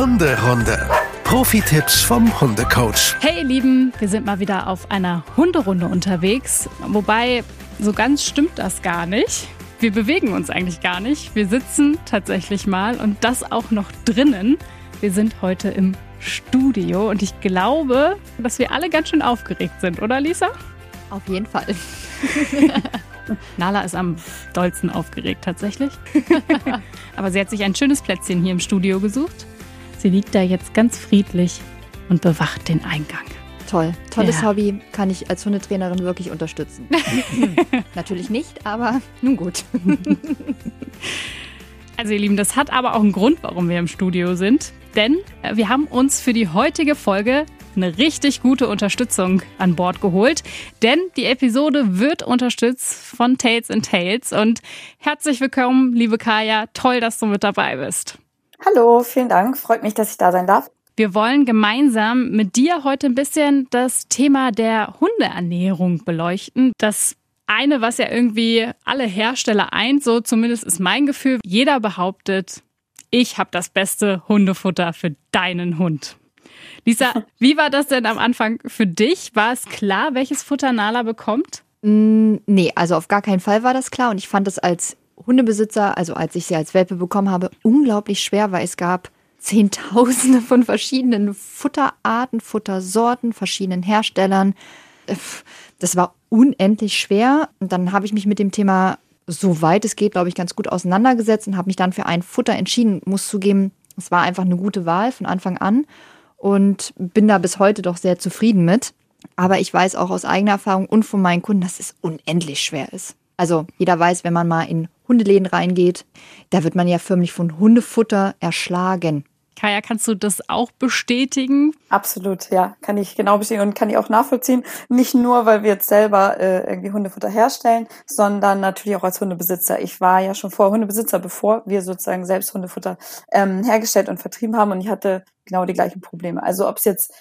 Hunderunde. Profi-Tipps vom Hundecoach. Hey ihr Lieben, wir sind mal wieder auf einer Hunderunde unterwegs. Wobei, so ganz stimmt das gar nicht. Wir bewegen uns eigentlich gar nicht. Wir sitzen tatsächlich mal und das auch noch drinnen. Wir sind heute im Studio und ich glaube, dass wir alle ganz schön aufgeregt sind, oder Lisa? Auf jeden Fall. Nala ist am dollsten aufgeregt tatsächlich. Aber sie hat sich ein schönes Plätzchen hier im Studio gesucht. Sie liegt da jetzt ganz friedlich und bewacht den Eingang. Toll. Tolles Ja. Hobby. Kann ich als Hundetrainerin wirklich unterstützen. Natürlich nicht, aber nun gut. Also ihr Lieben, das hat aber auch einen Grund, warum wir im Studio sind. Denn äh, wir haben uns für die heutige Folge eine richtig gute Unterstützung an Bord geholt. Denn die Episode wird unterstützt von Tales and Tales. Und herzlich willkommen, liebe Kaya. Toll, dass du mit dabei bist. Hallo, vielen Dank. Freut mich, dass ich da sein darf. Wir wollen gemeinsam mit dir heute ein bisschen das Thema der Hundeernährung beleuchten. Das eine, was ja irgendwie alle Hersteller eint, so zumindest ist mein Gefühl, jeder behauptet, ich habe das beste Hundefutter für deinen Hund. Lisa, wie war das denn am Anfang für dich? War es klar, welches Futter Nala bekommt? Mm, Nee, also auf gar keinen Fall war das klar. Und ich fand es als Hundebesitzer, also als ich sie als Welpe bekommen habe, unglaublich schwer, weil es gab Zehntausende von verschiedenen Futterarten, Futtersorten, verschiedenen Herstellern. Äh, Das war unendlich schwer. Und dann habe ich mich mit dem Thema, soweit es geht, glaube ich, ganz gut auseinandergesetzt und habe mich dann für ein Futter entschieden. Muss zugeben, es war einfach eine gute Wahl von Anfang an und bin da bis heute doch sehr zufrieden mit. Aber ich weiß auch aus eigener Erfahrung und von meinen Kunden, dass es unendlich schwer ist. Also jeder weiß, wenn man mal in Hundeläden reingeht, da wird man ja förmlich von Hundefutter erschlagen. Kaya, kannst du das auch bestätigen? Absolut, ja, kann ich genau bestätigen und kann ich auch nachvollziehen. Nicht nur, weil wir jetzt selber äh, irgendwie Hundefutter herstellen, sondern natürlich auch als Hundebesitzer. Ich war ja schon vorher Hundebesitzer, bevor wir sozusagen selbst Hundefutter ähm, hergestellt und vertrieben haben und ich hatte genau die gleichen Probleme. Also ob es jetzt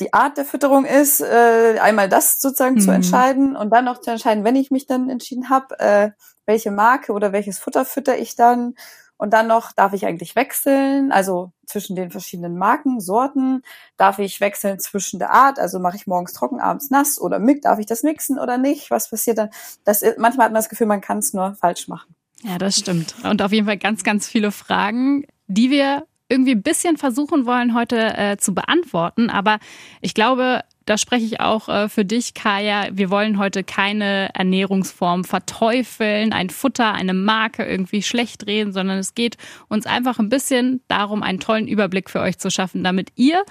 die Art der Fütterung ist, äh, einmal das sozusagen zu Mhm. entscheiden und dann noch zu entscheiden, wenn ich mich dann entschieden habe, äh, welche Marke oder welches Futter fütter ich dann. Und dann noch, darf ich eigentlich wechseln, also zwischen den verschiedenen Marken, Sorten? Darf ich wechseln zwischen der Art, also mache ich morgens trocken, abends nass oder mi- darf ich das mixen oder nicht? Was passiert dann? Das, ist- manchmal hat man das Gefühl, man kann es nur falsch machen. Ja, das stimmt. Und auf jeden Fall ganz, ganz viele Fragen, die wir irgendwie ein bisschen versuchen wollen heute äh, zu beantworten. Aber ich glaube, da spreche ich auch äh, für dich, Kaya. Wir wollen heute keine Ernährungsform verteufeln, ein Futter, eine Marke irgendwie schlecht reden, sondern es geht uns einfach ein bisschen darum, einen tollen Überblick für euch zu schaffen, damit ihr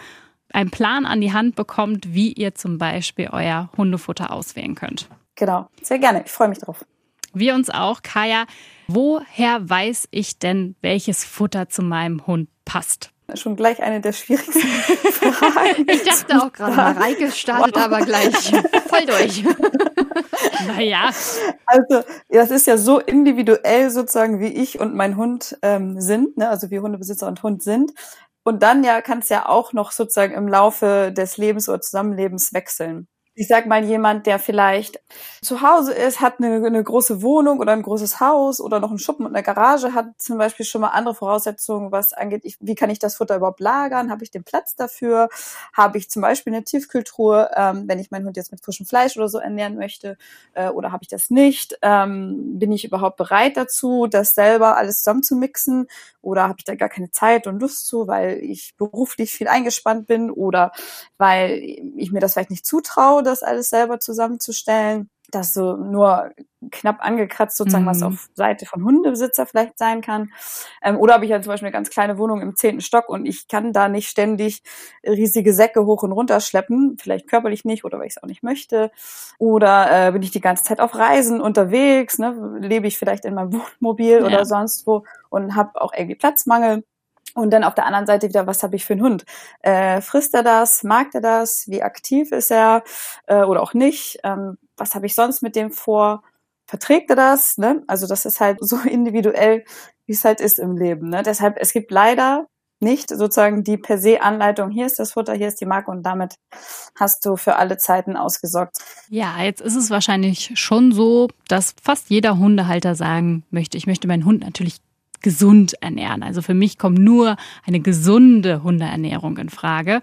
einen Plan an die Hand bekommt, wie ihr zum Beispiel euer Hundefutter auswählen könnt. Genau, sehr gerne. Ich freue mich drauf. Wir uns auch. Kaya, woher weiß ich denn, welches Futter zu meinem Hund passt? Schon gleich eine der schwierigsten Fragen. Ich dachte auch gerade, Mareike startet aber gleich voll durch. Naja, Also, das ist ja so individuell sozusagen, wie ich und mein Hund ähm, sind, ne? also wie Hundebesitzer und Hund sind. Und dann ja kann es ja auch noch sozusagen im Laufe des Lebens oder Zusammenlebens wechseln. Ich sag mal, jemand, der vielleicht zu Hause ist, hat eine, eine große Wohnung oder ein großes Haus oder noch einen Schuppen und eine Garage, hat zum Beispiel schon mal andere Voraussetzungen, was angeht, ich, wie kann ich das Futter überhaupt lagern? Habe ich den Platz dafür? Habe ich zum Beispiel eine Tiefkühltruhe, ähm, wenn ich meinen Hund jetzt mit frischem Fleisch oder so ernähren möchte? Äh, oder habe ich das nicht? Ähm, bin ich überhaupt bereit dazu, das selber alles zusammen zu mixen? Oder habe ich da gar keine Zeit und Lust zu, weil ich beruflich viel eingespannt bin oder weil ich mir das vielleicht nicht zutraue, das alles selber zusammenzustellen. Das so nur knapp angekratzt sozusagen, was Mhm. auf Seite von Hundebesitzer vielleicht sein kann. Ähm, oder habe ich ja zum Beispiel eine ganz kleine Wohnung im zehnten Stock und ich kann da nicht ständig riesige Säcke hoch und runter schleppen, vielleicht körperlich nicht oder weil ich es auch nicht möchte. Oder äh, bin ich die ganze Zeit auf Reisen unterwegs, ne? lebe ich vielleicht in meinem Wohnmobil Ja. oder sonst wo und habe auch irgendwie Platzmangel. Und dann auf der anderen Seite wieder, was habe ich für einen Hund? Äh, frisst er das? Mag er das? Wie aktiv ist er? Äh, oder auch nicht? Ähm, was habe ich sonst mit dem vor? Verträgt er das? Ne? Also das ist halt so individuell, wie es halt ist im Leben. Ne? Deshalb, es gibt leider nicht sozusagen die per se Anleitung, hier ist das Futter, hier ist die Marke und damit hast du für alle Zeiten ausgesorgt. ja, jetzt ist es wahrscheinlich schon so, dass fast jeder Hundehalter sagen möchte, ich möchte meinen Hund natürlich gesund ernähren. Also für mich kommt nur eine gesunde Hundeernährung in Frage.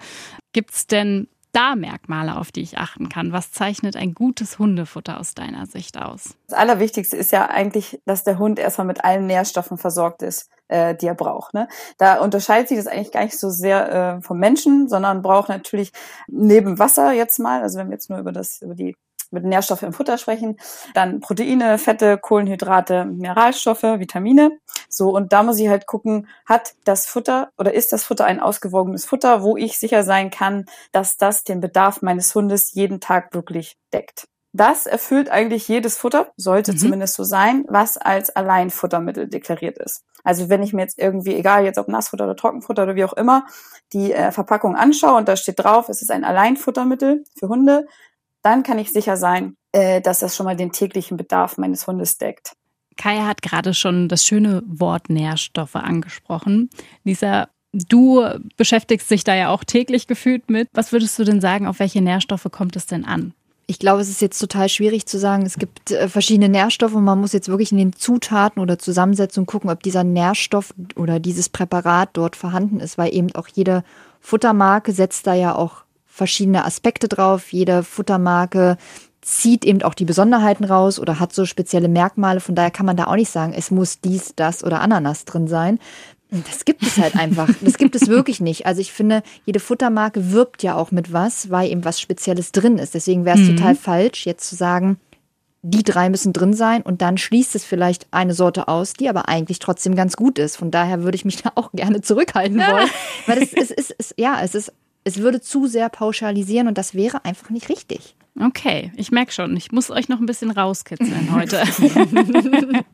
Gibt es denn da Merkmale, auf die ich achten kann? Was zeichnet ein gutes Hundefutter aus deiner Sicht aus? Das Allerwichtigste ist ja eigentlich, dass der Hund erstmal mit allen Nährstoffen versorgt ist, äh, die er braucht. Ne? Da unterscheidet sich das eigentlich gar nicht so sehr äh, vom Menschen, sondern braucht natürlich neben Wasser jetzt mal, also wenn wir jetzt nur über das, über die mit Nährstoffe im Futter sprechen, dann Proteine, Fette, Kohlenhydrate, Mineralstoffe, Vitamine. So, und da muss ich halt gucken, hat das Futter oder ist das Futter ein ausgewogenes Futter, wo ich sicher sein kann, dass das den Bedarf meines Hundes jeden Tag wirklich deckt. Das erfüllt eigentlich jedes Futter, sollte mhm. zumindest so sein, was als Alleinfuttermittel deklariert ist. Also wenn ich mir jetzt irgendwie, egal jetzt ob Nassfutter oder Trockenfutter oder wie auch immer, die äh, Verpackung anschaue und da steht drauf, es ist ein Alleinfuttermittel für Hunde, dann kann ich sicher sein, äh, dass das schon mal den täglichen Bedarf meines Hundes deckt. Kaya hat gerade schon das schöne Wort Nährstoffe angesprochen. Lisa, du beschäftigst dich da ja auch täglich gefühlt mit. Was würdest du denn sagen, auf welche Nährstoffe kommt es denn an? Ich glaube, es ist jetzt total schwierig zu sagen. Es gibt äh, verschiedene Nährstoffe und man muss jetzt wirklich in den Zutaten oder Zusammensetzungen gucken, ob dieser Nährstoff oder dieses Präparat dort vorhanden ist, weil eben auch jede Futtermarke setzt da ja auch verschiedene Aspekte drauf. Jede Futtermarke zieht eben auch die Besonderheiten raus oder hat so spezielle Merkmale. Von daher kann man da auch nicht sagen, es muss dies, das oder Ananas drin sein. Das gibt es halt einfach. Das gibt es wirklich nicht. Also ich finde, jede Futtermarke wirbt ja auch mit was, weil eben was Spezielles drin ist. Deswegen wäre es mhm. total falsch, jetzt zu sagen, die drei müssen drin sein und dann schließt es vielleicht eine Sorte aus, die aber eigentlich trotzdem ganz gut ist. Von daher würde ich mich da auch gerne zurückhalten wollen. Weil es, es, es, es, ja, es ist es würde zu sehr pauschalisieren und das wäre einfach nicht richtig. Okay, ich merke schon, ich muss euch noch ein bisschen rauskitzeln heute.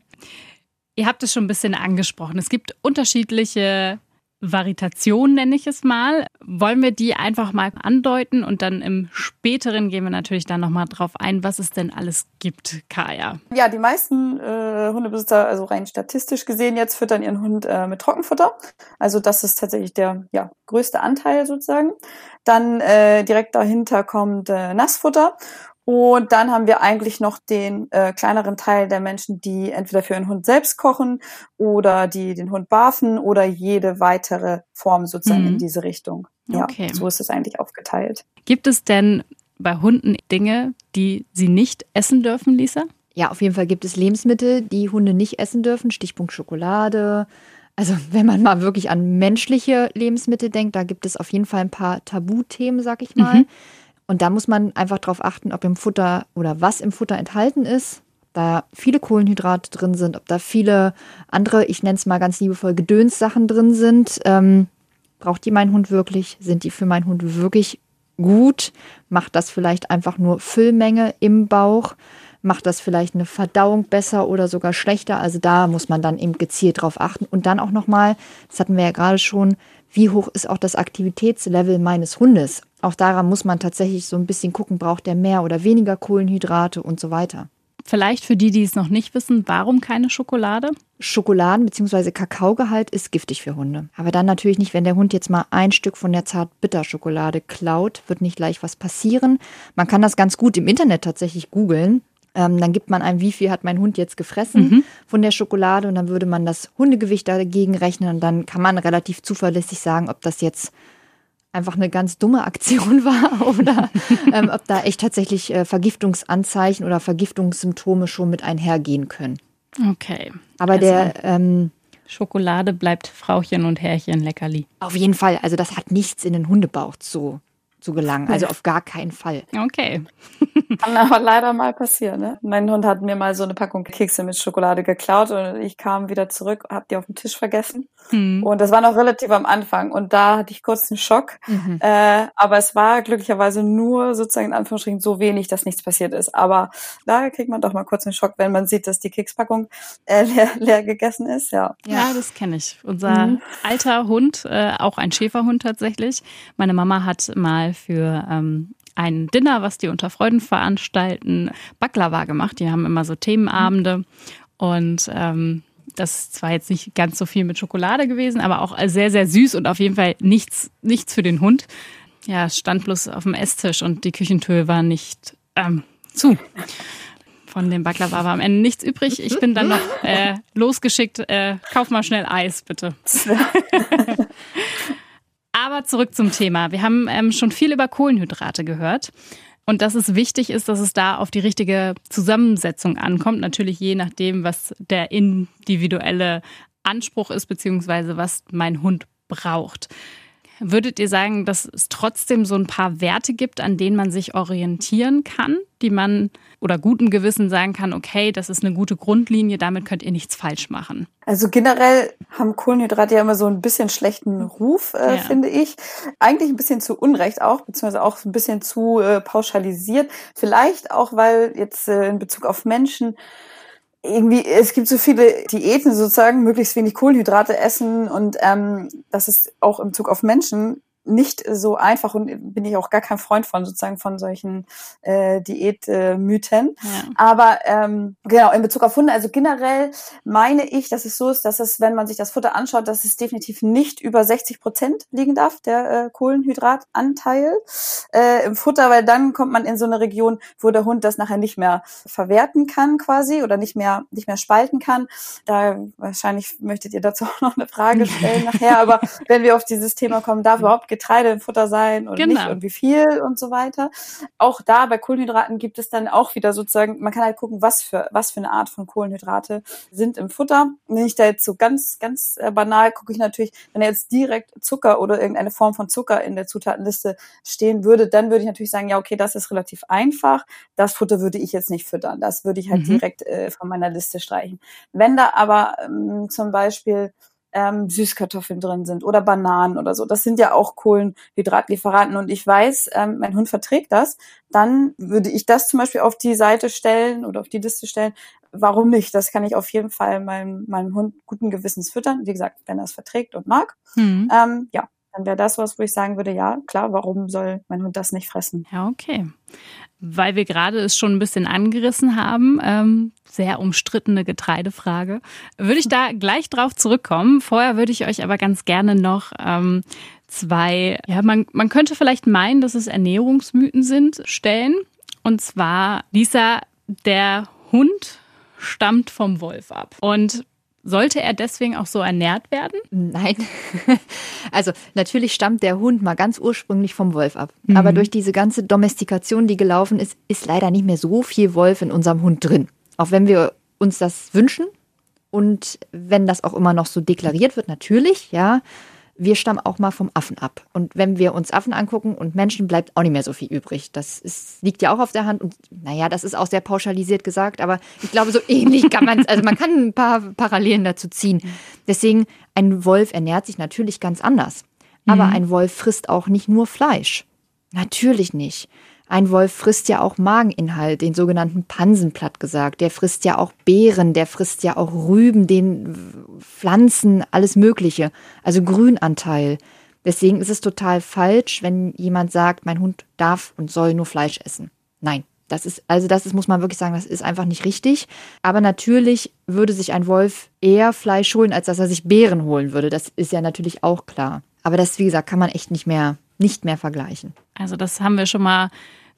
Ihr habt es schon ein bisschen angesprochen. Es gibt unterschiedliche Varitation nenne ich es mal. Wollen wir die einfach mal andeuten und dann im späteren gehen wir natürlich dann nochmal drauf ein, was es denn alles gibt, Kaya. Ja, die meisten äh, Hundebesitzer, also rein statistisch gesehen, jetzt füttern ihren Hund äh, mit Trockenfutter. Also das ist tatsächlich der ja, größte Anteil sozusagen. Dann äh, direkt dahinter kommt äh, Nassfutter. Und dann haben wir eigentlich noch den äh, kleineren Teil der Menschen, die entweder für ihren Hund selbst kochen oder die den Hund barfen oder jede weitere Form sozusagen mhm. in diese Richtung. Ja, okay. so ist es eigentlich aufgeteilt. Gibt es denn bei Hunden Dinge, die sie nicht essen dürfen, Lisa? Ja, auf jeden Fall gibt es Lebensmittel, die Hunde nicht essen dürfen. Stichpunkt Schokolade. Also wenn man mal wirklich an menschliche Lebensmittel denkt, da gibt es auf jeden Fall ein paar Tabuthemen, sag ich mal. Mhm. Und da muss man einfach darauf achten, ob im Futter oder was im Futter enthalten ist, da viele Kohlenhydrate drin sind, ob da viele andere, ich nenne es mal ganz liebevoll, Gedönssachen drin sind. Ähm, braucht die mein Hund wirklich? Sind die für meinen Hund wirklich gut? Macht das vielleicht einfach nur Füllmenge im Bauch? Macht das vielleicht eine Verdauung besser oder sogar schlechter? Also da muss man dann eben gezielt drauf achten. Und dann auch nochmal, das hatten wir ja gerade schon, wie hoch ist auch das Aktivitätslevel meines Hundes. Auch daran muss man tatsächlich so ein bisschen gucken, braucht der mehr oder weniger Kohlenhydrate und so weiter. Vielleicht für die, die es noch nicht wissen, warum keine Schokolade? Schokoladen- bzw. Kakaogehalt ist giftig für Hunde. Aber dann natürlich nicht, wenn der Hund jetzt mal ein Stück von der Zart-Bitter-Schokolade klaut, wird nicht gleich was passieren. Man kann das ganz gut im Internet tatsächlich googeln. Ähm, dann gibt man ein, wie viel hat mein Hund jetzt gefressen mhm. von der Schokolade und dann würde man das Hundegewicht dagegen rechnen und dann kann man relativ zuverlässig sagen, ob das jetzt einfach eine ganz dumme Aktion war oder ähm, ob da echt tatsächlich äh, Vergiftungsanzeichen oder Vergiftungssymptome schon mit einhergehen können. Okay. Aber also der ähm, Schokolade bleibt Frauchen und Herrchen Leckerli. Auf jeden Fall. Also das hat nichts in den Hundebauch zu zu gelangen. Also auf gar keinen Fall. Okay. Kann aber leider mal passieren. Ne? Mein Hund hat mir mal so eine Packung Kekse mit Schokolade geklaut und ich kam wieder zurück, habe die auf dem Tisch vergessen. Mhm. Und das war noch relativ am Anfang und da hatte ich kurz einen Schock. Mhm. Äh, aber es war glücklicherweise nur sozusagen in Anführungsstrichen so wenig, dass nichts passiert ist. Aber da kriegt man doch mal kurz einen Schock, wenn man sieht, dass die Kekspackung äh, leer, leer gegessen ist. Ja, ja das kenne ich. Unser mhm. alter Hund, äh, auch ein Schäferhund tatsächlich. Meine Mama hat mal für ähm, ein Dinner, was die unter Freuden veranstalten, Baklava gemacht. Die haben immer so Themenabende und ähm, das ist zwar jetzt nicht ganz so viel mit Schokolade gewesen, aber auch sehr, sehr süß und auf jeden Fall nichts, nichts für den Hund. Ja, es stand bloß auf dem Esstisch und die Küchentür war nicht ähm, zu. Von dem Baklava war am Ende nichts übrig. Ich bin dann noch äh, losgeschickt. Äh, kauf mal schnell Eis, bitte. Zurück zum Thema. Wir haben ähm, schon viel über Kohlenhydrate gehört. Und dass es wichtig ist, dass es da auf die richtige Zusammensetzung ankommt. Natürlich je nachdem, was der individuelle Anspruch ist, beziehungsweise was mein Hund braucht. Würdet ihr sagen, dass es trotzdem so ein paar Werte gibt, an denen man sich orientieren kann, die man oder gutem Gewissen sagen kann, okay, das ist eine gute Grundlinie, damit könnt ihr nichts falsch machen? Also generell haben Kohlenhydrate ja immer so ein bisschen schlechten Ruf, äh, ja. finde ich. Eigentlich ein bisschen zu Unrecht auch, beziehungsweise auch ein bisschen zu äh, pauschalisiert. Vielleicht auch, weil jetzt äh, in Bezug auf Menschen irgendwie, es gibt so viele Diäten sozusagen, möglichst wenig Kohlenhydrate essen und ähm, das ist auch im Zug auf Menschen nicht so einfach und bin ich auch gar kein Freund von sozusagen von solchen äh, Diätmythen. Äh, ja. Aber ähm, genau in Bezug auf Hunde, also generell meine ich, dass es so ist, dass es, wenn man sich das Futter anschaut, dass es definitiv nicht über 60 Prozent liegen darf der äh, Kohlenhydratanteil äh, im Futter, weil dann kommt man in so eine Region, wo der Hund das nachher nicht mehr verwerten kann quasi oder nicht mehr nicht mehr spalten kann. Da wahrscheinlich möchtet ihr dazu auch noch eine Frage stellen nachher, aber wenn wir auf dieses Thema kommen, darf überhaupt Getreide im Futter sein und genau. nicht und wie viel und so weiter. Auch da bei Kohlenhydraten gibt es dann auch wieder sozusagen, man kann halt gucken, was für, was für eine Art von Kohlenhydrate sind im Futter. Wenn ich da jetzt so ganz, ganz äh, banal gucke ich natürlich, wenn jetzt direkt Zucker oder irgendeine Form von Zucker in der Zutatenliste stehen würde, dann würde ich natürlich sagen, ja, okay, das ist relativ einfach. Das Futter würde ich jetzt nicht füttern. Das würde ich halt mhm. direkt äh, von meiner Liste streichen. Wenn da aber ähm, zum Beispiel ähm, Süßkartoffeln drin sind oder Bananen oder so. Das sind ja auch Kohlenhydratlieferanten und ich weiß, ähm, mein Hund verträgt das, dann würde ich das zum Beispiel auf die Seite stellen oder auf die Liste stellen. Warum nicht? Das kann ich auf jeden Fall meinem, meinem Hund guten Gewissens füttern. Wie gesagt, wenn er es verträgt und mag. Mhm. Ähm, ja, dann wäre das was, wo ich sagen würde, ja, klar, warum soll mein Hund das nicht fressen? Ja, okay. Weil wir gerade es schon ein bisschen angerissen haben, ähm, sehr umstrittene Getreidefrage, würde ich da gleich drauf zurückkommen. Vorher würde ich euch aber ganz gerne noch ähm, zwei, ja, man, man könnte vielleicht meinen, dass es Ernährungsmythen sind, stellen. Und zwar, Lisa, der Hund stammt vom Wolf ab. Und sollte er deswegen auch so ernährt werden? Nein. Also natürlich stammt der Hund mal ganz ursprünglich vom Wolf ab. Mhm. Aber durch diese ganze Domestikation, die gelaufen ist, ist leider nicht mehr so viel Wolf in unserem Hund drin. Auch wenn wir uns das wünschen und wenn das auch immer noch so deklariert wird, natürlich, ja wir stammen auch mal vom Affen ab. Und wenn wir uns Affen angucken und Menschen, bleibt auch nicht mehr so viel übrig. Das ist, liegt ja auch auf der Hand. Und naja, das ist auch sehr pauschalisiert gesagt, aber ich glaube, so ähnlich kann man es, also man kann ein paar Parallelen dazu ziehen. Deswegen, ein Wolf ernährt sich natürlich ganz anders. Aber mhm. ein Wolf frisst auch nicht nur Fleisch. Natürlich nicht. Ein Wolf frisst ja auch Mageninhalt, den sogenannten Pansen platt gesagt. Der frisst ja auch Beeren, der frisst ja auch Rüben, den Pflanzen, alles Mögliche. Also Grünanteil. Deswegen ist es total falsch, wenn jemand sagt, mein Hund darf und soll nur Fleisch essen. Nein. Das ist, also das ist, muss man wirklich sagen, das ist einfach nicht richtig. Aber natürlich würde sich ein Wolf eher Fleisch holen, als dass er sich Beeren holen würde. Das ist ja natürlich auch klar. Aber das, wie gesagt, kann man echt nicht mehr, nicht mehr vergleichen. Also das haben wir schon mal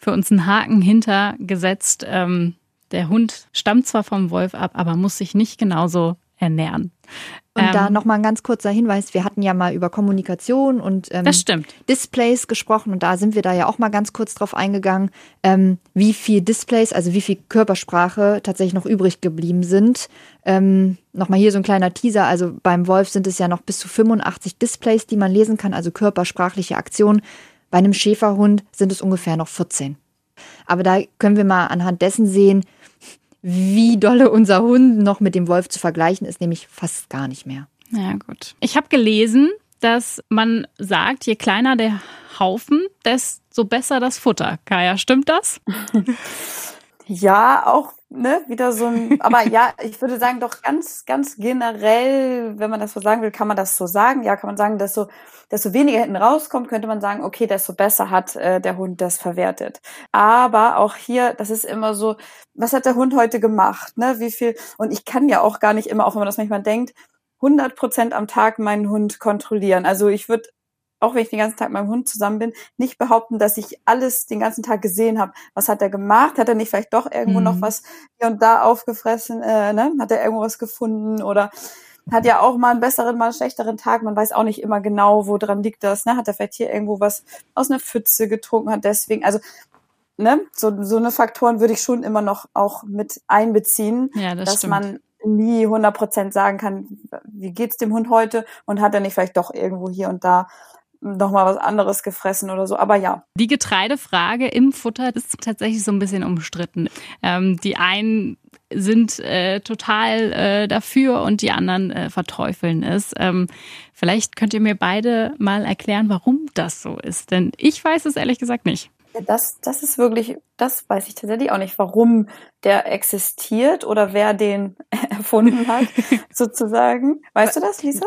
für uns einen Haken hintergesetzt. Ähm, der Hund stammt zwar vom Wolf ab, aber muss sich nicht genauso ernähren. Und ähm, da nochmal ein ganz kurzer Hinweis. Wir hatten ja mal über Kommunikation und ähm, Displays gesprochen und da sind wir da ja auch mal ganz kurz drauf eingegangen, ähm, wie viel Displays, also wie viel Körpersprache tatsächlich noch übrig geblieben sind. Ähm, nochmal hier so ein kleiner Teaser. Also beim Wolf sind es ja noch bis zu 85 Displays, die man lesen kann, also körpersprachliche Aktionen. Bei einem Schäferhund sind es ungefähr noch 14. Aber da können wir mal anhand dessen sehen, wie dolle unser Hund noch mit dem Wolf zu vergleichen ist, nämlich fast gar nicht mehr. Ja, gut. Ich habe gelesen, dass man sagt, je kleiner der Haufen, desto besser das Futter. Kaya, stimmt das? Ja, auch ne, wieder so ein, aber ja, ich würde sagen, doch ganz, ganz generell, wenn man das so sagen will, kann man das so sagen. Ja, kann man sagen, desto, desto weniger hinten rauskommt, könnte man sagen, okay, desto besser hat äh, der Hund das verwertet. Aber auch hier, das ist immer so, was hat der Hund heute gemacht, ne, wie viel, und ich kann ja auch gar nicht immer, auch wenn man das manchmal denkt, 100 Prozent am Tag meinen Hund kontrollieren. Also ich würde auch wenn ich den ganzen Tag mit meinem Hund zusammen bin, nicht behaupten, dass ich alles den ganzen Tag gesehen habe. Was hat er gemacht? Hat er nicht vielleicht doch irgendwo mhm. noch was hier und da aufgefressen? Äh, ne? Hat er irgendwo was gefunden? Oder hat ja auch mal einen besseren, mal einen schlechteren Tag. Man weiß auch nicht immer genau, woran liegt das. Ne? Hat er vielleicht hier irgendwo was aus einer Pfütze getrunken, hat deswegen, also ne, so, so eine Faktoren würde ich schon immer noch auch mit einbeziehen, ja, das dass stimmt. man nie 100 Prozent sagen kann, wie geht's dem Hund heute und hat er nicht vielleicht doch irgendwo hier und da noch mal was anderes gefressen oder so. Aber ja. Die Getreidefrage im Futter ist tatsächlich so ein bisschen umstritten. Ähm, die einen sind äh, total äh, dafür und die anderen äh, verteufeln es. Ähm, vielleicht könnt ihr mir beide mal erklären, warum das so ist. Denn ich weiß es ehrlich gesagt nicht. Das, das ist wirklich, das weiß ich tatsächlich auch nicht, warum der existiert oder wer den erfunden hat, sozusagen. Weißt du das, Lisa?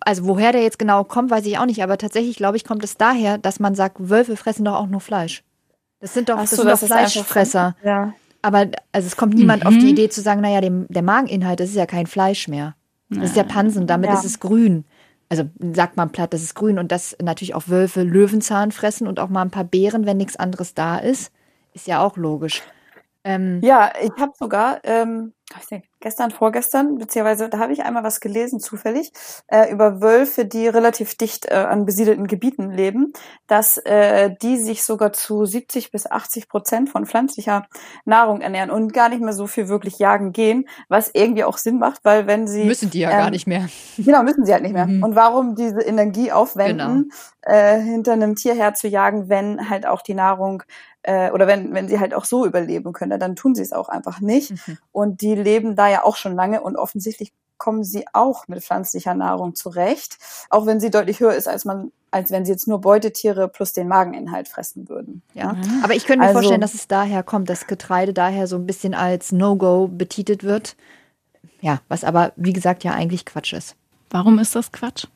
Also woher der jetzt genau kommt, weiß ich auch nicht, aber tatsächlich, glaube ich, kommt es daher, dass man sagt, Wölfe fressen doch auch nur Fleisch. Das sind doch, das so, sind das doch Fleischfresser. ja. Aber also es kommt niemand mhm. auf die mhm. Idee zu sagen, naja, dem, der Mageninhalt, das ist ja kein Fleisch mehr. Das ist ja Pansen, damit ja. ist es grün also sagt man platt, das ist grün und das natürlich auch Wölfe Löwenzahn fressen und auch mal ein paar Beeren, wenn nichts anderes da ist, ist ja auch logisch. Ähm, ja, ich habe sogar, ähm, ich denke, gestern, vorgestern, beziehungsweise da habe ich einmal was gelesen, zufällig, äh, über Wölfe, die relativ dicht äh, an besiedelten Gebieten leben, dass äh, die sich sogar zu 70 bis 80 Prozent von pflanzlicher Nahrung ernähren und gar nicht mehr so viel wirklich jagen gehen, was irgendwie auch Sinn macht, weil wenn sie... Müssen die ja ähm, gar nicht mehr. Genau, müssen sie halt nicht mehr. Mhm. Und warum diese Energie aufwenden, genau. äh, hinter einem Tier herzujagen, wenn halt auch die Nahrung äh, oder wenn, wenn sie halt auch so überleben können, dann tun sie es auch einfach nicht. Mhm. Und die leben da ja auch schon lange und offensichtlich kommen sie auch mit pflanzlicher Nahrung zurecht, auch wenn sie deutlich höher ist, als man, als wenn sie jetzt nur Beutetiere plus den Mageninhalt fressen würden. Ja, mhm. aber ich könnte mir also, vorstellen, dass es daher kommt, dass Getreide daher so ein bisschen als No-Go betitelt wird. Ja, was aber wie gesagt ja eigentlich Quatsch ist. Warum ist das Quatsch?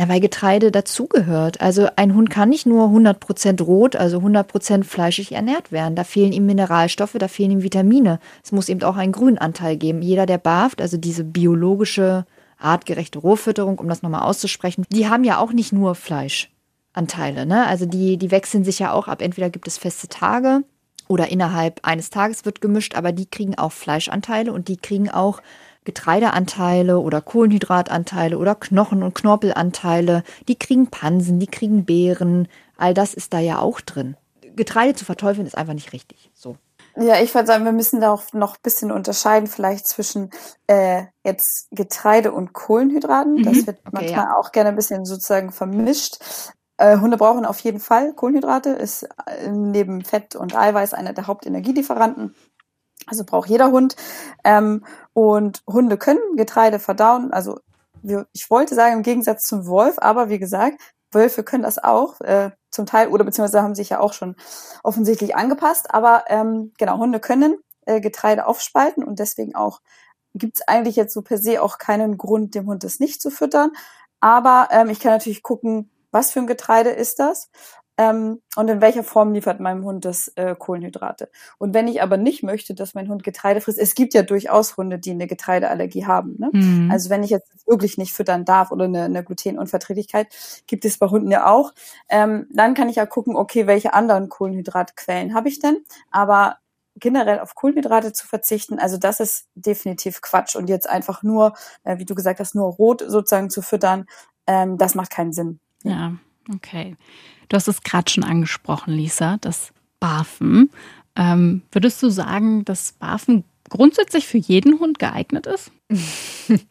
Na, weil Getreide dazugehört. Also ein Hund kann nicht nur 100% rot, also 100% fleischig ernährt werden. Da fehlen ihm Mineralstoffe, da fehlen ihm Vitamine. Es muss eben auch einen Grünanteil geben. Jeder, der barft, also diese biologische, artgerechte Rohfütterung, um das nochmal auszusprechen, die haben ja auch nicht nur Fleischanteile. Ne? Also die, die wechseln sich ja auch ab. Entweder gibt es feste Tage oder innerhalb eines Tages wird gemischt, aber die kriegen auch Fleischanteile und die kriegen auch Getreideanteile oder Kohlenhydratanteile oder Knochen- und Knorpelanteile. Die kriegen Pansen, die kriegen Beeren. All das ist da ja auch drin. Getreide zu verteufeln ist einfach nicht richtig. So. Ja, ich würde sagen, wir müssen da auch noch ein bisschen unterscheiden, vielleicht zwischen äh, jetzt Getreide und Kohlenhydraten. Mhm. Das wird okay, manchmal ja. auch gerne ein bisschen sozusagen vermischt. Äh, Hunde brauchen auf jeden Fall Kohlenhydrate, ist äh, neben Fett und Eiweiß einer der Hauptenergielieferanten. Also braucht jeder Hund. Ähm, und Hunde können Getreide verdauen. Also ich wollte sagen im Gegensatz zum Wolf, aber wie gesagt, Wölfe können das auch äh, zum Teil oder beziehungsweise haben sich ja auch schon offensichtlich angepasst. Aber ähm, genau, Hunde können äh, Getreide aufspalten und deswegen auch gibt es eigentlich jetzt so per se auch keinen Grund, dem Hund das nicht zu füttern. Aber ähm, ich kann natürlich gucken, was für ein Getreide ist das ähm, und in welcher Form liefert meinem Hund das äh, Kohlenhydrate. Und wenn ich aber nicht möchte, dass mein Hund Getreide frisst, es gibt ja durchaus Hunde, die eine Getreideallergie haben. Ne? Mhm. Also wenn ich jetzt wirklich nicht füttern darf oder eine, eine Glutenunverträglichkeit, gibt es bei Hunden ja auch, ähm, dann kann ich ja gucken, okay, welche anderen Kohlenhydratquellen habe ich denn? Aber generell auf Kohlenhydrate zu verzichten, also das ist definitiv Quatsch. Und jetzt einfach nur, äh, wie du gesagt hast, nur rot sozusagen zu füttern, ähm, das macht keinen Sinn. Ja, okay. Du hast es gerade schon angesprochen, Lisa, das Barfen. Ähm, würdest du sagen, dass Barfen grundsätzlich für jeden Hund geeignet ist?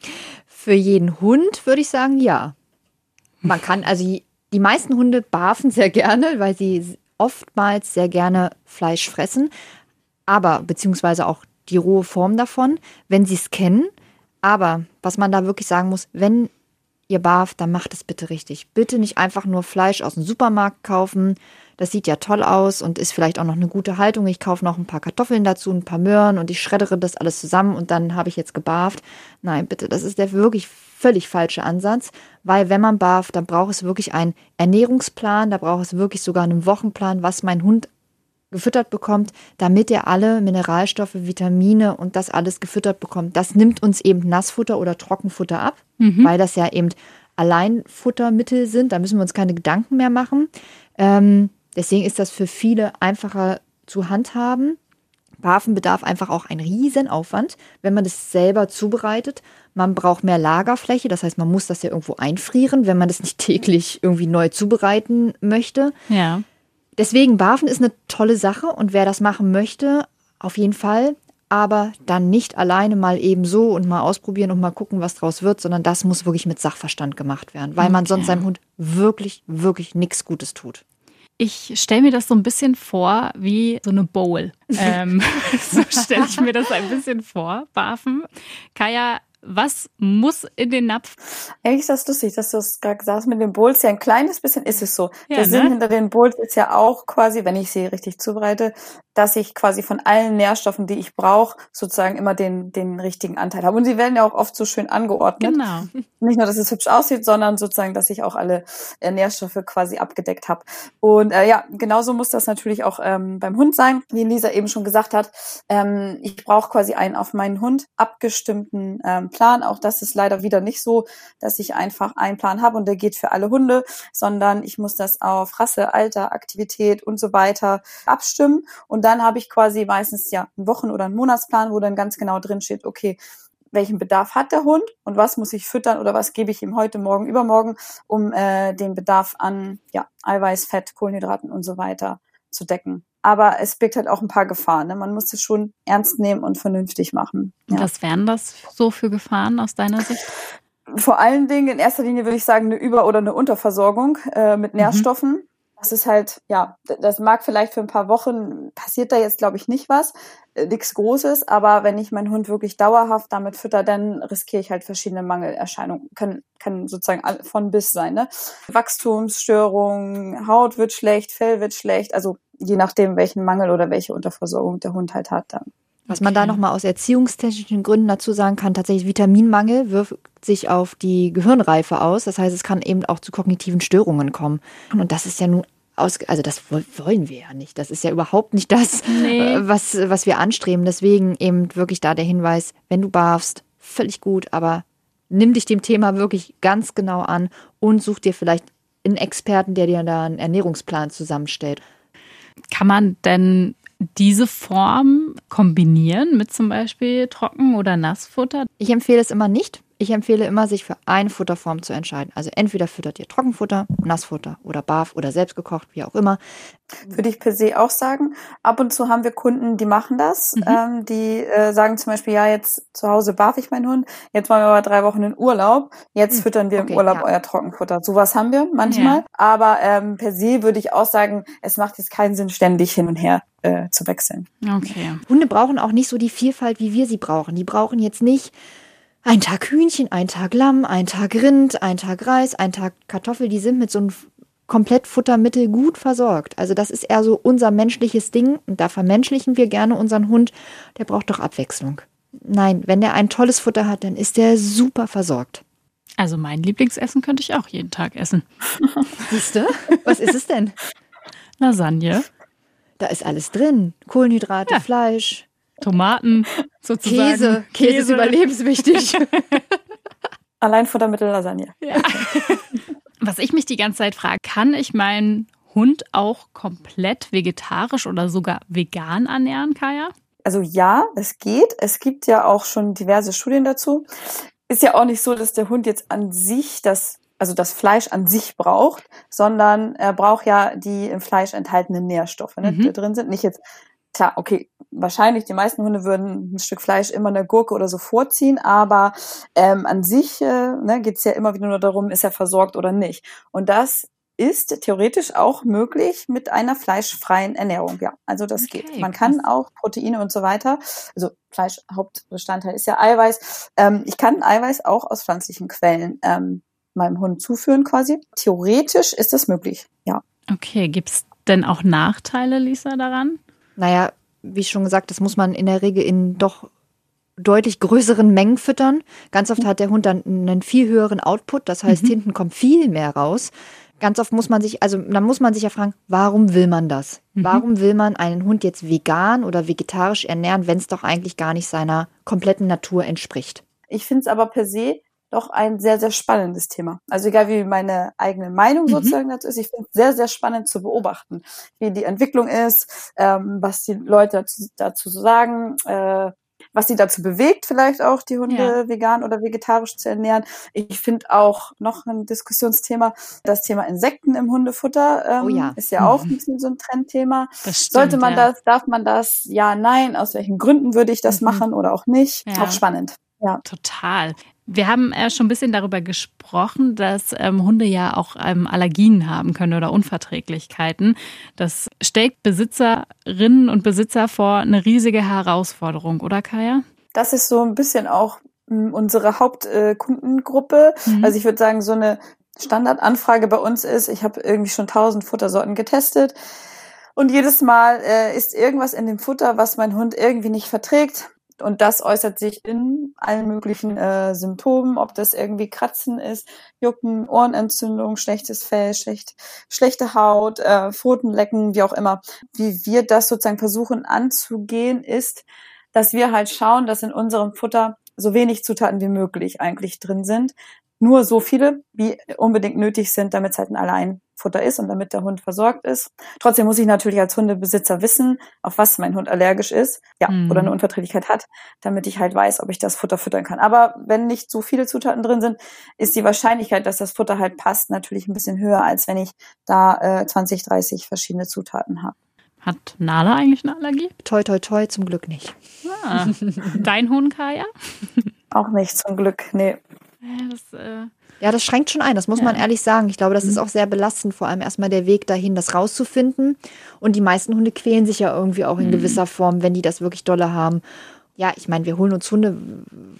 für jeden Hund würde ich sagen, ja. Man kann, also die meisten Hunde barfen sehr gerne, weil sie oftmals sehr gerne Fleisch fressen, aber beziehungsweise auch die rohe Form davon, wenn sie es kennen. Aber was man da wirklich sagen muss, wenn ihr barft, dann macht es bitte richtig. Bitte nicht einfach nur Fleisch aus dem Supermarkt kaufen. Das sieht ja toll aus und ist vielleicht auch noch eine gute Haltung. Ich kaufe noch ein paar Kartoffeln dazu, ein paar Möhren und ich schreddere das alles zusammen und dann habe ich jetzt gebarft. Nein, bitte, das ist der wirklich völlig falsche Ansatz, weil wenn man barft, dann braucht es wirklich einen Ernährungsplan, da braucht es wirklich sogar einen Wochenplan, was mein Hund gefüttert bekommt, damit er alle Mineralstoffe, Vitamine und das alles gefüttert bekommt. Das nimmt uns eben Nassfutter oder Trockenfutter ab, mhm. weil das ja eben Alleinfuttermittel sind. Da müssen wir uns keine Gedanken mehr machen. Ähm, deswegen ist das für viele einfacher zu handhaben. Barfen bedarf einfach auch ein Riesenaufwand, wenn man das selber zubereitet. Man braucht mehr Lagerfläche, das heißt, man muss das ja irgendwo einfrieren, wenn man das nicht täglich irgendwie neu zubereiten möchte. Ja. Deswegen, Barfen ist eine tolle Sache und wer das machen möchte, auf jeden Fall. Aber dann nicht alleine mal eben so und mal ausprobieren und mal gucken, was draus wird, sondern das muss wirklich mit Sachverstand gemacht werden, weil man Okay. sonst seinem Hund wirklich, wirklich nichts Gutes tut. Ich stelle mir das so ein bisschen vor wie so eine Bowl. Ähm, so stelle ich mir das ein bisschen vor, Barfen. Kaya, was muss in den Napf? Eigentlich ist das lustig, dass du es gerade gesagt hast mit den Bowls. Ja, ein kleines bisschen ist es so. Ja, Der Sinn ne? hinter den Bowls ist ja auch quasi, wenn ich sie richtig zubereite, dass ich quasi von allen Nährstoffen, die ich brauche, sozusagen immer den, den richtigen Anteil habe. Und sie werden ja auch oft so schön angeordnet. Genau. Nicht nur, dass es hübsch aussieht, sondern sozusagen, dass ich auch alle äh, Nährstoffe quasi abgedeckt habe. Und äh, ja, genauso muss das natürlich auch ähm, beim Hund sein, wie Lisa eben schon gesagt hat. Ähm, ich brauche quasi einen auf meinen Hund abgestimmten ähm, Plan. Auch das ist leider wieder nicht so, dass ich einfach einen Plan habe und der geht für alle Hunde, sondern ich muss das auf Rasse, Alter, Aktivität und so weiter abstimmen. Und dann habe ich quasi meistens ja einen Wochen- oder einen Monatsplan, wo dann ganz genau drin steht, okay, welchen Bedarf hat der Hund und was muss ich füttern oder was gebe ich ihm heute, morgen, übermorgen, um äh, den Bedarf an ja, Eiweiß, Fett, Kohlenhydraten und so weiter zu decken. Aber es birgt halt auch ein paar Gefahren. Ne? Man muss es schon ernst nehmen und vernünftig machen. Ja. Was wären das so für Gefahren aus deiner Sicht? Vor allen Dingen in erster Linie würde ich sagen eine Über- oder eine Unterversorgung äh, mit Nährstoffen. Das ist halt, ja, das mag vielleicht für ein paar Wochen, passiert da jetzt, glaube ich, nicht was, äh, nichts Großes, aber wenn ich meinen Hund wirklich dauerhaft damit fütter, dann riskiere ich halt verschiedene Mangelerscheinungen. Können, können sozusagen von bis sein, ne? Wachstumsstörungen, Haut wird schlecht, Fell wird schlecht, also je nachdem, welchen Mangel oder welche Unterversorgung der Hund halt hat dann. Was man da Okay. nochmal aus erziehungstechnischen Gründen dazu sagen kann, tatsächlich Vitaminmangel wirkt sich auf die Gehirnreife aus. Das heißt, es kann eben auch zu kognitiven Störungen kommen. Und das ist ja nun aus, also das woll- wollen wir ja nicht. Das ist ja überhaupt nicht das, Nee. äh, was, was wir anstreben. Deswegen eben wirklich da der Hinweis, wenn du barfst, völlig gut, aber nimm dich dem Thema wirklich ganz genau an und such dir vielleicht einen Experten, der dir da einen Ernährungsplan zusammenstellt. Kann man denn diese Form kombinieren mit zum Beispiel Trocken- oder Nassfutter? Ich empfehle es immer nicht. Ich empfehle immer, sich für eine Futterform zu entscheiden. Also entweder füttert ihr Trockenfutter, Nassfutter oder Barf oder selbstgekocht, wie auch immer. würde ich per se auch sagen. Ab und zu haben wir Kunden, die machen das. Mhm. Ähm, die äh, sagen zum Beispiel, ja, jetzt zu Hause barf ich meinen Hund, jetzt wollen wir aber drei Wochen in Urlaub, jetzt Hm, füttern wir okay, im Urlaub ja. euer Trockenfutter. Sowas haben wir manchmal. Ja. Aber ähm, per se würde ich auch sagen, es macht jetzt keinen Sinn, ständig hin und her äh, zu wechseln. Okay. Hunde brauchen auch nicht so die Vielfalt, wie wir sie brauchen. Die brauchen jetzt nicht ein Tag Hühnchen, ein Tag Lamm, ein Tag Rind, ein Tag Reis, ein Tag Kartoffel. Die sind mit so einem Komplettfuttermittel gut versorgt. Also das ist eher so unser menschliches Ding und da vermenschlichen wir gerne unseren Hund. Der braucht doch Abwechslung. Nein, wenn der ein tolles Futter hat, dann ist der super versorgt. Also mein Lieblingsessen könnte ich auch jeden Tag essen. Siehst du? Was ist es denn? Lasagne, Da ist alles drin. Kohlenhydrate, Ja. Fleisch, Tomaten, sozusagen. Käse. Käse ist überlebenswichtig. Allein Futtermittel Lasagne. Ja. Was ich mich die ganze Zeit frage, kann ich meinen Hund auch komplett vegetarisch oder sogar vegan ernähren, Kaya? Also ja, es geht. Es gibt ja auch schon diverse Studien dazu. Ist ja auch nicht so, dass der Hund jetzt an sich das, also das Fleisch an sich braucht, sondern er braucht ja die im Fleisch enthaltenen Nährstoffe, ne, Mhm. die da drin sind. Nicht jetzt, klar, okay, wahrscheinlich die meisten Hunde würden ein Stück Fleisch immer eine Gurke oder so vorziehen, aber ähm, an sich äh, ne, geht es ja immer wieder nur darum, ist er versorgt oder nicht. Und das ist theoretisch auch möglich mit einer fleischfreien Ernährung. Ja, also das Okay, geht. Man kann krass. auch Proteine und so weiter. Also Fleisch Hauptbestandteil ist ja Eiweiß. Ähm, ich kann Eiweiß auch aus pflanzlichen Quellen ähm, meinem Hund zuführen quasi. Theoretisch ist das möglich. Ja. Okay, gibt es denn auch Nachteile, Lisa, daran? Naja, wie schon gesagt, das muss man in der Regel in doch deutlich größeren Mengen füttern. Ganz oft hat der Hund dann einen viel höheren Output, das heißt, Mhm. hinten kommt viel mehr raus. Ganz oft muss man sich, also dann muss man sich ja fragen, warum will man das? Mhm. Warum will man einen Hund jetzt vegan oder vegetarisch ernähren, wenn es doch eigentlich gar nicht seiner kompletten Natur entspricht? Ich finde es aber per se doch ein sehr, sehr spannendes Thema. Also egal wie meine eigene Meinung mhm. sozusagen dazu ist, ich finde es sehr, sehr spannend zu beobachten, wie die Entwicklung ist, ähm, was die Leute dazu, dazu sagen, äh, was sie dazu bewegt, vielleicht auch die Hunde ja. vegan oder vegetarisch zu ernähren. Ich finde auch noch ein Diskussionsthema, das Thema Insekten im Hundefutter ähm, oh ja. ist ja mhm. auch ein bisschen so ein Trendthema. Stimmt, Sollte man ja. das, darf man das? Ja, nein. Aus welchen Gründen würde ich das mhm. machen oder auch nicht? Auch spannend. Ja. Total. Wir haben äh, schon ein bisschen darüber gesprochen, dass ähm, Hunde ja auch ähm, Allergien haben können oder Unverträglichkeiten. Das stellt Besitzerinnen und Besitzer vor eine riesige Herausforderung, oder Kaya? Das ist so ein bisschen auch hm, unsere Hauptkundengruppe. Äh, mhm. Also ich würde sagen, so eine Standardanfrage bei uns ist, ich habe irgendwie schon tausend Futtersorten getestet. Und jedes Mal äh, ist irgendwas in dem Futter, was mein Hund irgendwie nicht verträgt und das äußert sich in allen möglichen äh, Symptomen, ob das irgendwie Kratzen ist, Jucken, Ohrenentzündung, schlechtes Fell, schlecht, schlechte Haut, äh, Pfotenlecken, wie auch immer. Wie wir das sozusagen versuchen anzugehen, ist, dass wir halt schauen, dass in unserem Futter so wenig Zutaten wie möglich eigentlich drin sind. Nur so viele, wie unbedingt nötig sind, damit es halt ein Allein Futter ist und damit der Hund versorgt ist. Trotzdem muss ich natürlich als Hundebesitzer wissen, auf was mein Hund allergisch ist, ja, mhm. oder eine Unverträglichkeit hat, damit ich halt weiß, ob ich das Futter füttern kann. Aber wenn nicht so viele Zutaten drin sind, ist die Wahrscheinlichkeit, dass das Futter halt passt, natürlich ein bisschen höher, als wenn ich da äh, 20, 30 verschiedene Zutaten habe. Hat Nala eigentlich eine Allergie? Toi, toi, toi, zum Glück nicht. Ah. Dein Hund, Kaya? Auch nicht, zum Glück, nee. Ja, das, äh ja, das schränkt schon ein, das muss ja. man ehrlich sagen. Ich glaube, das ist mhm. auch sehr belastend, vor allem erstmal der Weg dahin, das rauszufinden. Und die meisten Hunde quälen sich ja irgendwie auch in mhm. gewisser Form, wenn die das wirklich dolle haben. Ja, ich meine, wir holen uns Hunde,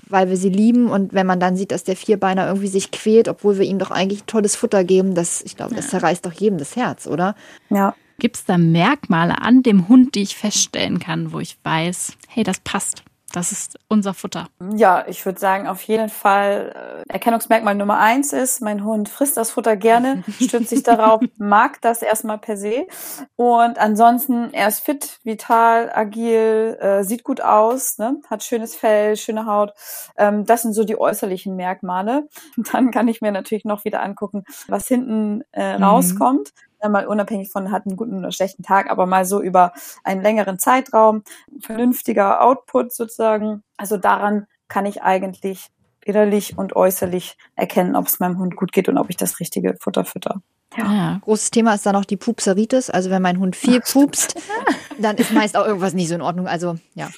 weil wir sie lieben. Und wenn man dann sieht, dass der Vierbeiner irgendwie sich quält, obwohl wir ihm doch eigentlich tolles Futter geben, das, ich glaube, das ja. zerreißt doch jedem das Herz, oder? Ja. Gibt es da Merkmale an dem Hund, die ich feststellen kann, wo ich weiß, hey, das passt? Das ist unser Futter. Ja, ich würde sagen, auf jeden Fall äh, Erkennungsmerkmal Nummer eins ist, mein Hund frisst das Futter gerne, stützt sich darauf, mag das erstmal per se. Und ansonsten, er ist fit, vital, agil, äh, sieht gut aus, ne? hat schönes Fell, schöne Haut. Ähm, das sind so die äußerlichen Merkmale. Und dann kann ich mir natürlich noch wieder angucken, was hinten äh, mhm. Ja, mal unabhängig von hat einen guten oder schlechten Tag, aber mal so über einen längeren Zeitraum, vernünftiger Output sozusagen. Also daran kann ich eigentlich innerlich und äußerlich erkennen, ob es meinem Hund gut geht und ob ich das richtige Futter fütter. Ja. ja. Großes Thema ist dann auch die Pupseritis. Also wenn mein Hund viel pupst, dann ist meist auch irgendwas nicht so in Ordnung. Also ja.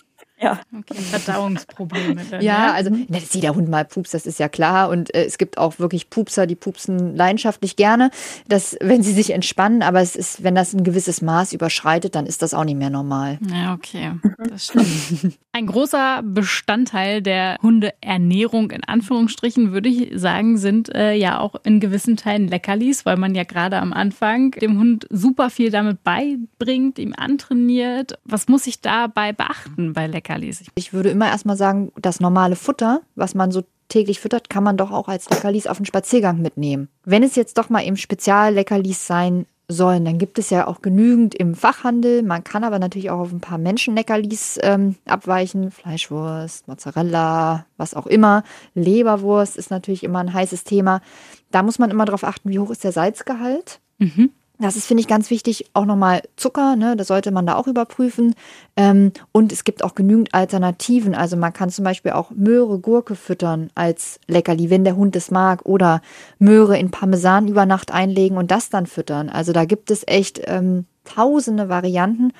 Ja. Okay, Verdauungsprobleme. Dann, ja, ja, also na, dass jeder Hund mal pupst, das ist ja klar. Und äh, es gibt auch wirklich Pupser, die pupsen leidenschaftlich gerne, dass, wenn sie sich entspannen, aber es ist, wenn das ein gewisses Maß überschreitet, dann ist das auch nicht mehr normal. Ja, okay. Das stimmt. ein großer Bestandteil der Hundeernährung, in Anführungsstrichen, würde ich sagen, sind äh, ja auch in gewissen Teilen Leckerlis, weil man ja gerade am Anfang dem Hund super viel damit beibringt, ihm antrainiert. Was muss ich dabei beachten bei Leckerlis? Leckerlis? Ich würde immer erstmal sagen, das normale Futter, was man so täglich füttert, kann man doch auch als Leckerlis auf den Spaziergang mitnehmen. Wenn es jetzt doch mal eben Spezialleckerlis sein sollen, dann gibt es ja auch genügend im Fachhandel. Man kann aber natürlich auch auf ein paar Menschenleckerlis ähm, abweichen. Fleischwurst, Mozzarella, was auch immer. Leberwurst ist natürlich immer ein heißes Thema. Da muss man immer darauf achten, wie hoch ist der Salzgehalt. Mhm. Das ist, finde ich, ganz wichtig. Auch nochmal Zucker, ne, das sollte man da auch überprüfen. Ähm, und es gibt auch genügend Alternativen. Also man kann zum Beispiel auch Möhre, Gurke füttern als Leckerli, wenn der Hund es mag. Oder Möhre in Parmesan über Nacht einlegen und das dann füttern. Also da gibt es echt ähm, tausende Varianten.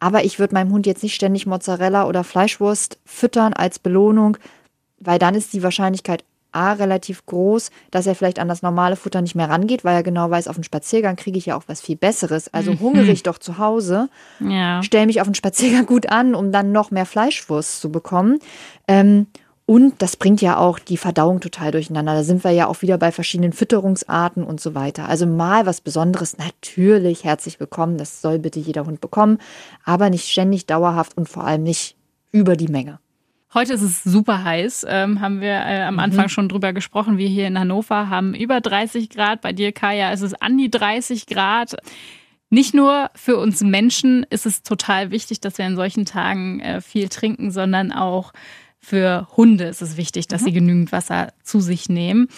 Aber ich würde meinem Hund jetzt nicht ständig Mozzarella oder Fleischwurst füttern als Belohnung, weil dann ist die Wahrscheinlichkeit A relativ groß, dass er vielleicht an das normale Futter nicht mehr rangeht, weil er genau weiß, auf den Spaziergang kriege ich ja auch was viel Besseres. Also hungere ich doch zu Hause, ja. stelle mich auf den Spaziergang gut an, um dann noch mehr Fleischwurst zu bekommen. Ähm, und das bringt ja auch die Verdauung total durcheinander. Da sind wir ja auch wieder bei verschiedenen Fütterungsarten und so weiter. Also mal was Besonderes, natürlich herzlich willkommen. Das soll bitte jeder Hund bekommen, aber nicht ständig dauerhaft und vor allem nicht über die Menge. Heute ist es super heiß, ähm, haben wir äh, am Anfang mhm. schon drüber gesprochen. Wir hier in Hannover haben über 30 Grad. Bei dir, Kaya, ist es an die 30 Grad. Nicht nur für uns Menschen ist es total wichtig, dass wir in solchen Tagen äh, viel trinken, sondern auch für Hunde ist es wichtig, dass mhm. sie genügend Wasser zu sich nehmen.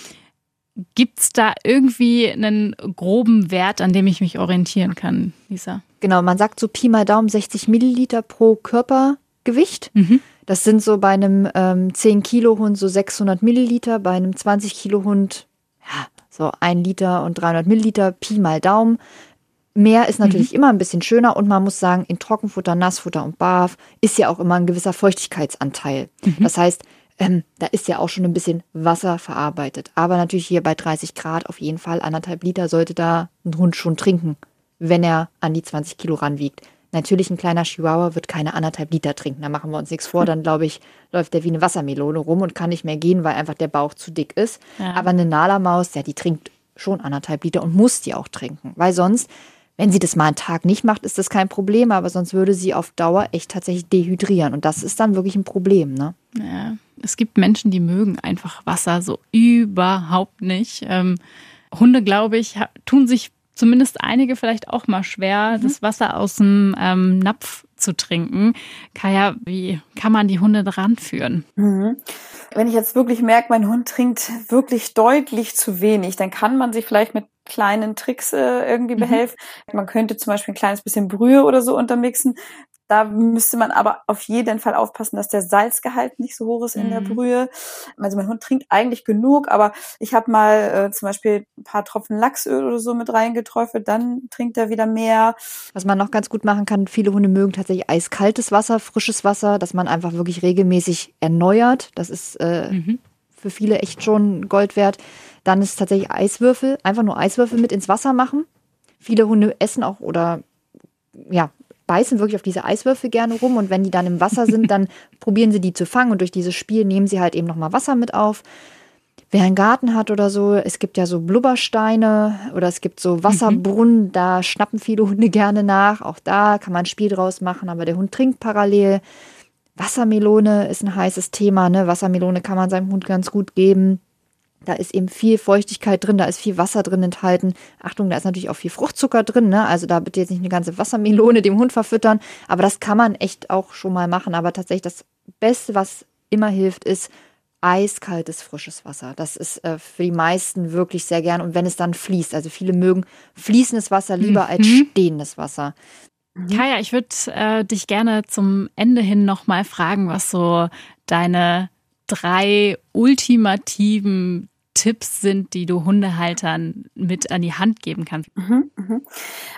Gibt es da irgendwie einen groben Wert, an dem ich mich orientieren kann, Lisa? Genau, man sagt so Pi mal Daumen 60 Milliliter pro Körpergewicht. Mhm. Das sind so bei einem ähm, 10 Kilo Hund so 600 Milliliter, bei einem 20 Kilo Hund ja, so ein Liter und 300 Milliliter Pi mal Daumen. Mehr ist natürlich mhm. immer ein bisschen schöner und man muss sagen, in Trockenfutter, Nassfutter und Barf ist ja auch immer ein gewisser Feuchtigkeitsanteil. Mhm. Das heißt, ähm, da ist ja auch schon ein bisschen Wasser verarbeitet. Aber natürlich hier bei 30 Grad auf jeden Fall anderthalb Liter sollte da ein Hund schon trinken, wenn er an die 20 Kilo ranwiegt. Natürlich ein kleiner Chihuahua wird keine anderthalb Liter trinken, da machen wir uns nichts vor. Dann glaube ich, läuft der wie eine Wassermelone rum und kann nicht mehr gehen, weil einfach der Bauch zu dick ist. Ja. Aber eine Nala-Maus, ja, die trinkt schon anderthalb Liter und muss die auch trinken, weil sonst wenn sie das mal einen Tag nicht macht, ist das kein Problem, aber sonst würde sie auf Dauer echt tatsächlich dehydrieren. Und das ist dann wirklich ein Problem, ne? Ja, es gibt Menschen, die mögen einfach Wasser so überhaupt nicht. Ähm, Hunde, glaube ich, tun sich zumindest einige vielleicht auch mal schwer, mhm. das Wasser aus dem ähm, Napf zu trinken. Kaya, wie kann man die Hunde dran führen? Mhm. Wenn ich jetzt wirklich merke, mein Hund trinkt wirklich deutlich zu wenig, dann kann man sich vielleicht mit kleinen Tricks äh, irgendwie mhm. behelfen. Man könnte zum Beispiel ein kleines bisschen Brühe oder so untermixen. Da müsste man aber auf jeden Fall aufpassen, dass der Salzgehalt nicht so hoch ist in mhm. der Brühe. Also mein Hund trinkt eigentlich genug, aber ich habe mal äh, zum Beispiel ein paar Tropfen Lachsöl oder so mit reingeträufelt, dann trinkt er wieder mehr. Was man noch ganz gut machen kann, viele Hunde mögen tatsächlich eiskaltes Wasser, frisches Wasser, dass man einfach wirklich regelmäßig erneuert. Das ist äh, mhm. für viele echt schon Gold wert. Dann ist tatsächlich Eiswürfel, einfach nur Eiswürfel mit ins Wasser machen. Viele Hunde essen auch oder ja, beißen wirklich auf diese Eiswürfel gerne rum und wenn die dann im Wasser sind, dann probieren sie die zu fangen und durch dieses Spiel nehmen sie halt eben nochmal Wasser mit auf. Wer einen Garten hat oder so, es gibt ja so Blubbersteine oder es gibt so Wasserbrunnen, mhm. da schnappen viele Hunde gerne nach. Auch da kann man ein Spiel draus machen, aber der Hund trinkt parallel. Wassermelone ist ein heißes Thema, ne? Wassermelone kann man seinem Hund ganz gut geben. Da ist eben viel Feuchtigkeit drin, da ist viel Wasser drin enthalten. Achtung, da ist natürlich auch viel Fruchtzucker drin, ne? Also da bitte jetzt nicht eine ganze Wassermelone dem Hund verfüttern. Aber das kann man echt auch schon mal machen. Aber tatsächlich das Beste, was immer hilft, ist eiskaltes, frisches Wasser. Das ist äh, für die meisten wirklich sehr gern. Und wenn es dann fließt, also viele mögen fließendes Wasser lieber mhm. als stehendes Wasser. Mhm. Kaya, ich würde äh, dich gerne zum Ende hin nochmal fragen, was so deine drei ultimativen Tipps sind, die du Hundehaltern mit an die Hand geben kannst? Mhm, mhm.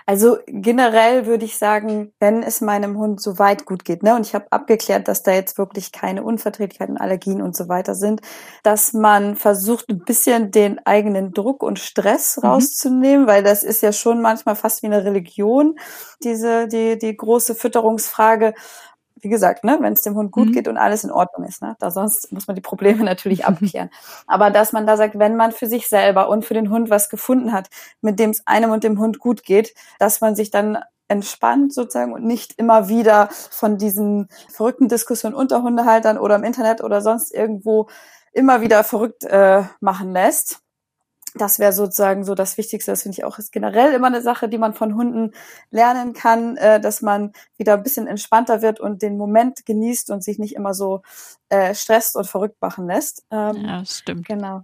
Also generell würde ich sagen, wenn es meinem Hund so weit gut geht, ne, und ich habe abgeklärt, dass da jetzt wirklich keine Unverträglichkeiten, Allergien und so weiter sind, dass man versucht, ein bisschen den eigenen Druck und Stress mhm. rauszunehmen, weil das ist ja schon manchmal fast wie eine Religion, diese, die, die große Fütterungsfrage wie gesagt, ne, wenn es dem Hund gut mhm. geht und alles in Ordnung ist, ne, da sonst muss man die Probleme natürlich abklären. Aber dass man da sagt, wenn man für sich selber und für den Hund was gefunden hat, mit dem es einem und dem Hund gut geht, dass man sich dann entspannt sozusagen und nicht immer wieder von diesen verrückten Diskussionen unter Hundehaltern oder im Internet oder sonst irgendwo immer wieder verrückt äh, machen lässt das wäre sozusagen so das Wichtigste. Das finde ich auch ist generell immer eine Sache, die man von Hunden lernen kann, äh, dass man wieder ein bisschen entspannter wird und den Moment genießt und sich nicht immer so äh, stresst und verrückt machen lässt. Ähm, ja, stimmt. Genau.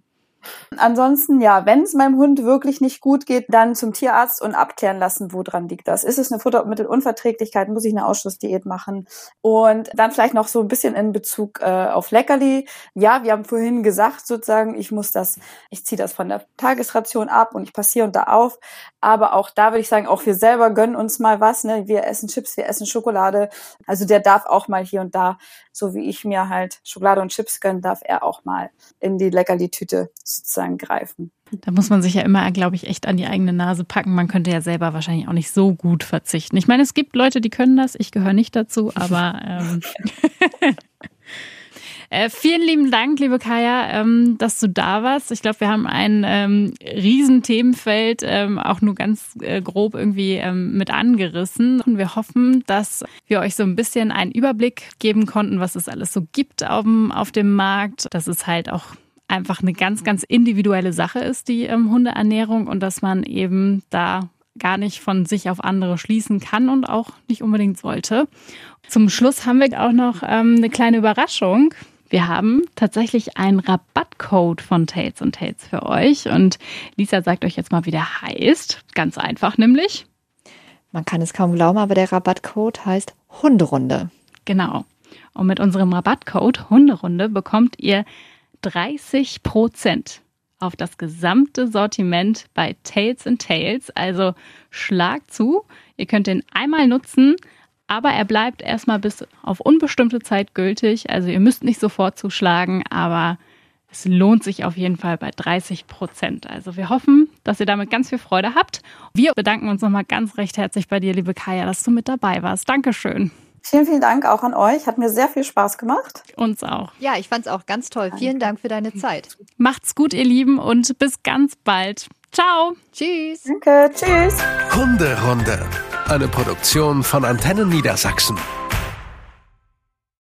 Ansonsten, ja, wenn es meinem Hund wirklich nicht gut geht, dann zum Tierarzt und abklären lassen, woran liegt das. Ist es eine Futtermittelunverträglichkeit? Muss ich eine Ausschlussdiät machen? Und dann vielleicht noch so ein bisschen in Bezug äh, auf Leckerli. Ja, wir haben vorhin gesagt, sozusagen, ich muss das, ich ziehe das von der Tagesration ab und ich passiere und da auf. Aber auch da würde ich sagen, auch wir selber gönnen uns mal was. Ne? Wir essen Chips, wir essen Schokolade. Also der darf auch mal hier und da, so wie ich mir halt Schokolade und Chips gönnen, darf er auch mal in die Leckerli-Tüte sozusagen greifen. Da muss man sich ja immer, glaube ich, echt an die eigene Nase packen. Man könnte ja selber wahrscheinlich auch nicht so gut verzichten. Ich meine, es gibt Leute, die können das. Ich gehöre nicht dazu, aber ähm, Äh, vielen lieben Dank, liebe Kaya, ähm, dass du da warst. Ich glaube, wir haben ein ähm, riesen Themenfeld ähm, auch nur ganz äh, grob irgendwie ähm, mit angerissen. Und wir hoffen, dass wir euch so ein bisschen einen Überblick geben konnten, was es alles so gibt auf dem, auf dem Markt. Dass es halt auch einfach eine ganz, ganz individuelle Sache ist, die ähm, Hundeernährung und dass man eben da gar nicht von sich auf andere schließen kann und auch nicht unbedingt sollte. Zum Schluss haben wir auch noch ähm, eine kleine Überraschung Wir haben tatsächlich einen Rabattcode von Tails und Tails für euch. Und Lisa sagt euch jetzt mal, wie der heißt. Ganz einfach nämlich. Man kann es kaum glauben, aber der Rabattcode heißt Hunderunde. Genau. Und mit unserem Rabattcode Hunderunde bekommt ihr 30 Prozent auf das gesamte Sortiment bei Tails and Tails. Also schlag zu. Ihr könnt den einmal nutzen, aber er bleibt erstmal bis auf unbestimmte Zeit gültig. Also ihr müsst nicht sofort zuschlagen, aber es lohnt sich auf jeden Fall bei 30 Prozent. Also wir hoffen, dass ihr damit ganz viel Freude habt. Wir bedanken uns nochmal ganz recht herzlich bei dir, liebe Kaya, dass du mit dabei warst. Dankeschön. Vielen, vielen Dank auch an euch. Hat mir sehr viel Spaß gemacht. Uns auch. Ja, ich fand es auch ganz toll. Vielen Dank für deine Zeit. Macht's gut, ihr Lieben, und bis ganz bald. Ciao. Tschüss. Danke. Tschüss. Hunderunde. Eine Produktion von Antennen Niedersachsen.